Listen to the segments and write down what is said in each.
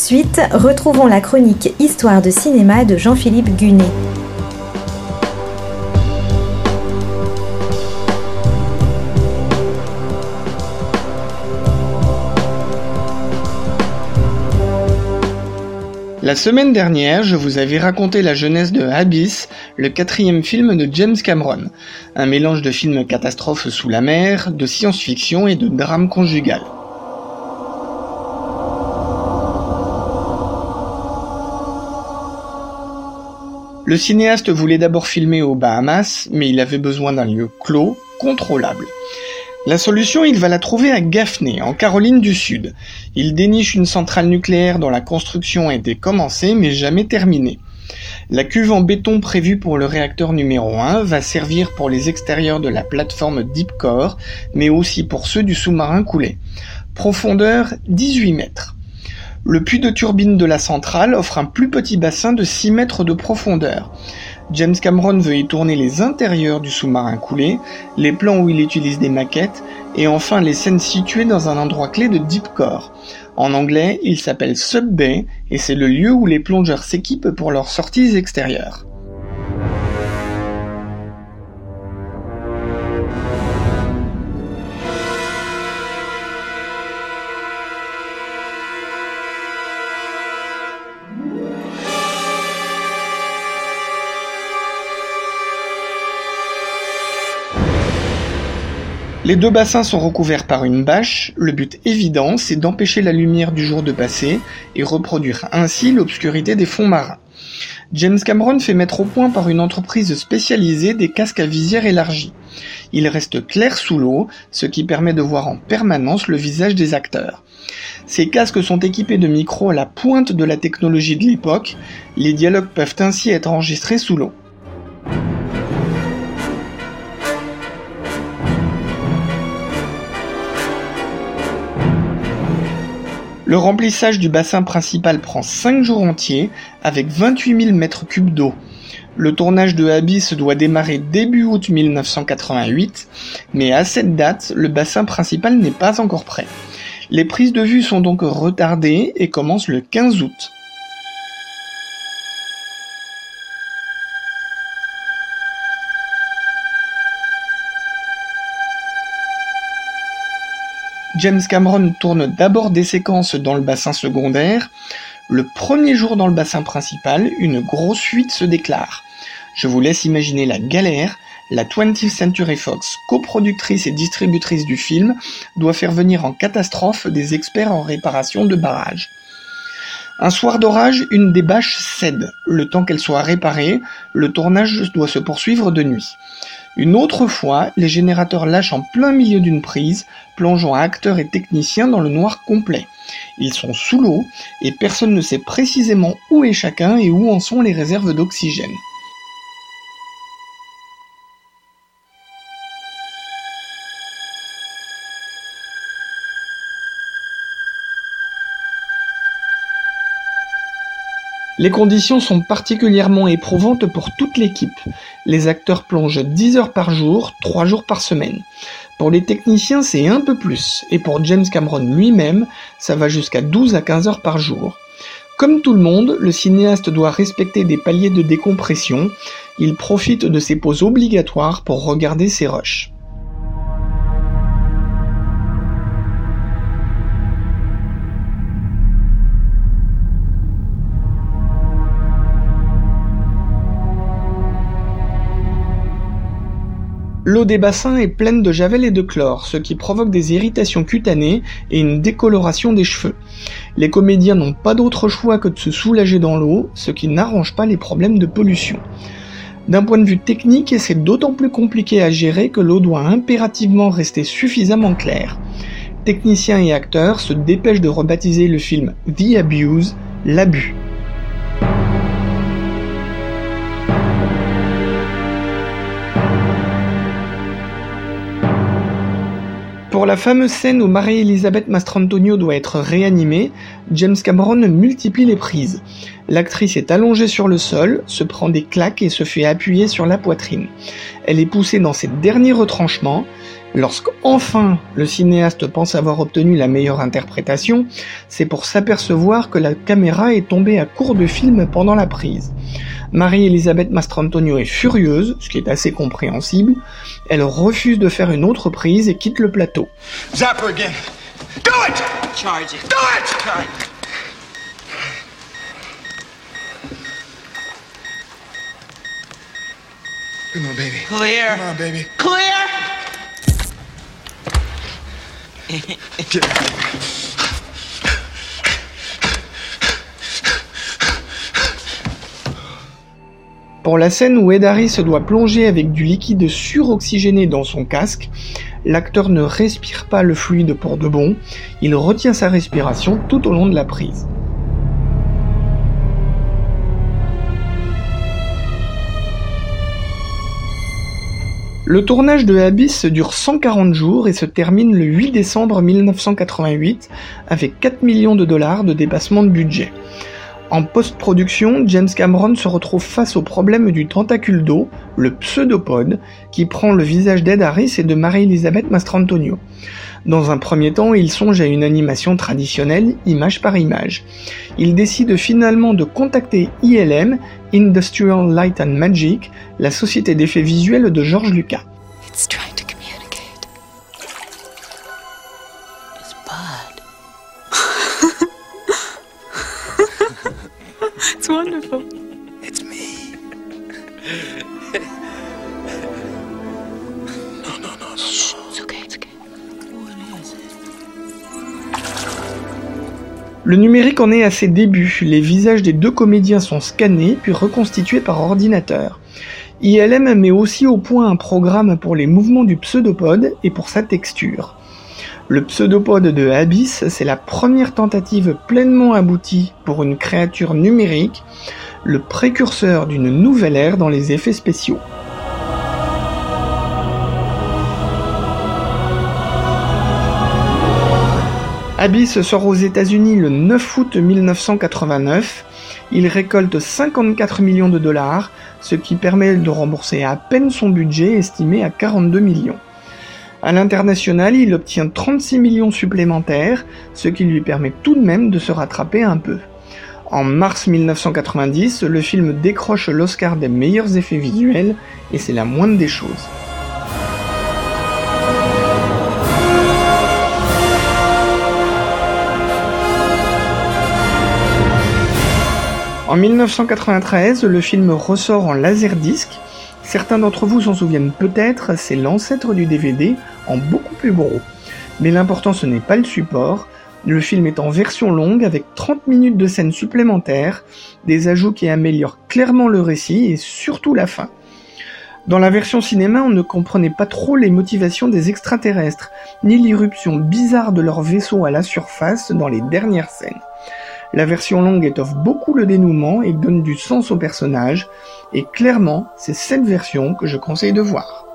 de suite, retrouvons la chronique Histoire de cinéma de Jean-Philippe Gunet. La semaine dernière, je vous avais raconté la jeunesse de Abyss, le quatrième film de James Cameron, un mélange de films catastrophes sous la mer, de science-fiction et de drame conjugal. Le cinéaste voulait d'abord filmer aux Bahamas, mais il avait besoin d'un lieu clos, contrôlable. La solution, il va la trouver à Gaffney, en Caroline du Sud. Il déniche une centrale nucléaire dont la construction a été commencée mais jamais terminée. La cuve en béton prévue pour le réacteur numéro 1 va servir pour les extérieurs de la plateforme Deep Core, mais aussi pour ceux du sous-marin coulé. Profondeur 18 mètres. Le puits de turbine de la centrale offre un plus petit bassin de 6 mètres de profondeur. James Cameron veut y tourner les intérieurs du sous-marin coulé, les plans où il utilise des maquettes, et enfin les scènes situées dans un endroit clé de Deep Core. En anglais, il s'appelle Sub Bay, et c'est le lieu où les plongeurs s'équipent pour leurs sorties extérieures. Les deux bassins sont recouverts par une bâche, le but évident c'est d'empêcher la lumière du jour de passer et reproduire ainsi l'obscurité des fonds marins. James Cameron fait mettre au point par une entreprise spécialisée des casques à visière élargie. Il reste clair sous l'eau, ce qui permet de voir en permanence le visage des acteurs. Ces casques sont équipés de micros à la pointe de la technologie de l'époque, les dialogues peuvent ainsi être enregistrés sous l'eau. Le remplissage du bassin principal prend 5 jours entiers, avec 28 000 mètres cubes d'eau. Le tournage de Abyss doit démarrer début août 1988, mais à cette date, le bassin principal n'est pas encore prêt. Les prises de vue sont donc retardées et commencent le 15 août. James Cameron tourne d'abord des séquences dans le bassin secondaire. Le premier jour dans le bassin principal, une grosse fuite se déclare. Je vous laisse imaginer la galère. La 20th Century Fox, coproductrice et distributrice du film, doit faire venir en catastrophe des experts en réparation de barrages. Un soir d'orage, une des bâches cède. Le temps qu'elle soit réparée, le tournage doit se poursuivre de nuit. Une autre fois, les générateurs lâchent en plein milieu d'une prise, plongeant acteurs et techniciens dans le noir complet. Ils sont sous l'eau et personne ne sait précisément où est chacun et où en sont les réserves d'oxygène. Les conditions sont particulièrement éprouvantes pour toute l'équipe. Les acteurs plongent 10 heures par jour, 3 jours par semaine. Pour les techniciens, c'est un peu plus, et pour James Cameron lui-même, ça va jusqu'à 12 à 15 heures par jour. Comme tout le monde, le cinéaste doit respecter des paliers de décompression. Il profite de ces pauses obligatoires pour regarder ses rushs. L'eau des bassins est pleine de javel et de chlore, ce qui provoque des irritations cutanées et une décoloration des cheveux. Les comédiens n'ont pas d'autre choix que de se soulager dans l'eau, ce qui n'arrange pas les problèmes de pollution. D'un point de vue technique, c'est d'autant plus compliqué à gérer que l'eau doit impérativement rester suffisamment claire. Techniciens et acteurs se dépêchent de rebaptiser le film The Abuse, l'abus. Pour la fameuse scène où Marie-Elisabeth Mastrantonio doit être réanimée, James Cameron multiplie les prises. L'actrice est allongée sur le sol, se prend des claques et se fait appuyer sur la poitrine. Elle est poussée dans ses derniers retranchements. Lorsqu'enfin le cinéaste pense avoir obtenu la meilleure interprétation, c'est pour s'apercevoir que la caméra est tombée à court de film pendant la prise. Marie-Elisabeth Mastrantonio est furieuse, ce qui est assez compréhensible. Elle refuse de faire une autre prise et quitte le plateau. Zapper again. Do it! Charge it. Do it! Come on, baby. Clear. Come on, baby. Clear. Pour la scène où Ed Harris doit plonger avec du liquide suroxygéné dans son casque, l'acteur ne respire pas le fluide pour de bon, il retient sa respiration tout au long de la prise. Le tournage de Abyss dure 140 jours et se termine le 8 décembre 1988 avec 4 millions de dollars de dépassement de budget. En post-production, James Cameron se retrouve face au problème du tentacule d'eau, le pseudopode, qui prend le visage d'Ed Harris et de Marie-Elisabeth Mastrantonio. Dans un premier temps, il songe à une animation traditionnelle, image par image. Il décide finalement de contacter ILM, Industrial Light and Magic, la société d'effets visuels de George Lucas. It's trying to communicate. It's wonderful. It's me. Le numérique en est à ses débuts, les visages des deux comédiens sont scannés puis reconstitués par ordinateur. ILM met aussi au point un programme pour les mouvements du pseudopode et pour sa texture. Le pseudopode de Abyss, c'est la première tentative pleinement aboutie pour une créature numérique, le précurseur d'une nouvelle ère dans les effets spéciaux. Abyss sort aux États-Unis le 9 août 1989. Il récolte 54 millions de dollars, ce qui permet de rembourser à peine son budget estimé à 42 millions. À l'international, il obtient 36 millions supplémentaires, ce qui lui permet tout de même de se rattraper un peu. En mars 1990, le film décroche l'Oscar des meilleurs effets visuels, et c'est la moindre des choses. En 1993, le film ressort en laserdisc. Certains d'entre vous s'en souviennent peut-être, c'est l'ancêtre du DVD en beaucoup plus gros. Mais l'important ce n'est pas le support, le film est en version longue avec 30 minutes de scènes supplémentaires, des ajouts qui améliorent clairement le récit et surtout la fin. Dans la version cinéma, on ne comprenait pas trop les motivations des extraterrestres, ni l'irruption bizarre de leur vaisseau à la surface dans les dernières scènes. La version longue étoffe beaucoup le dénouement et donne du sens au personnage, et clairement, c'est cette version que je conseille de voir.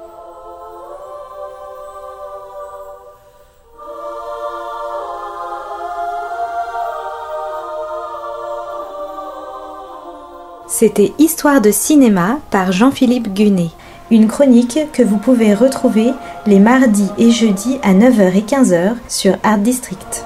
C'était Histoire de cinéma par Jean-Philippe Gunet. Une chronique que vous pouvez retrouver les mardis et jeudis à 9h et 15h sur Art District.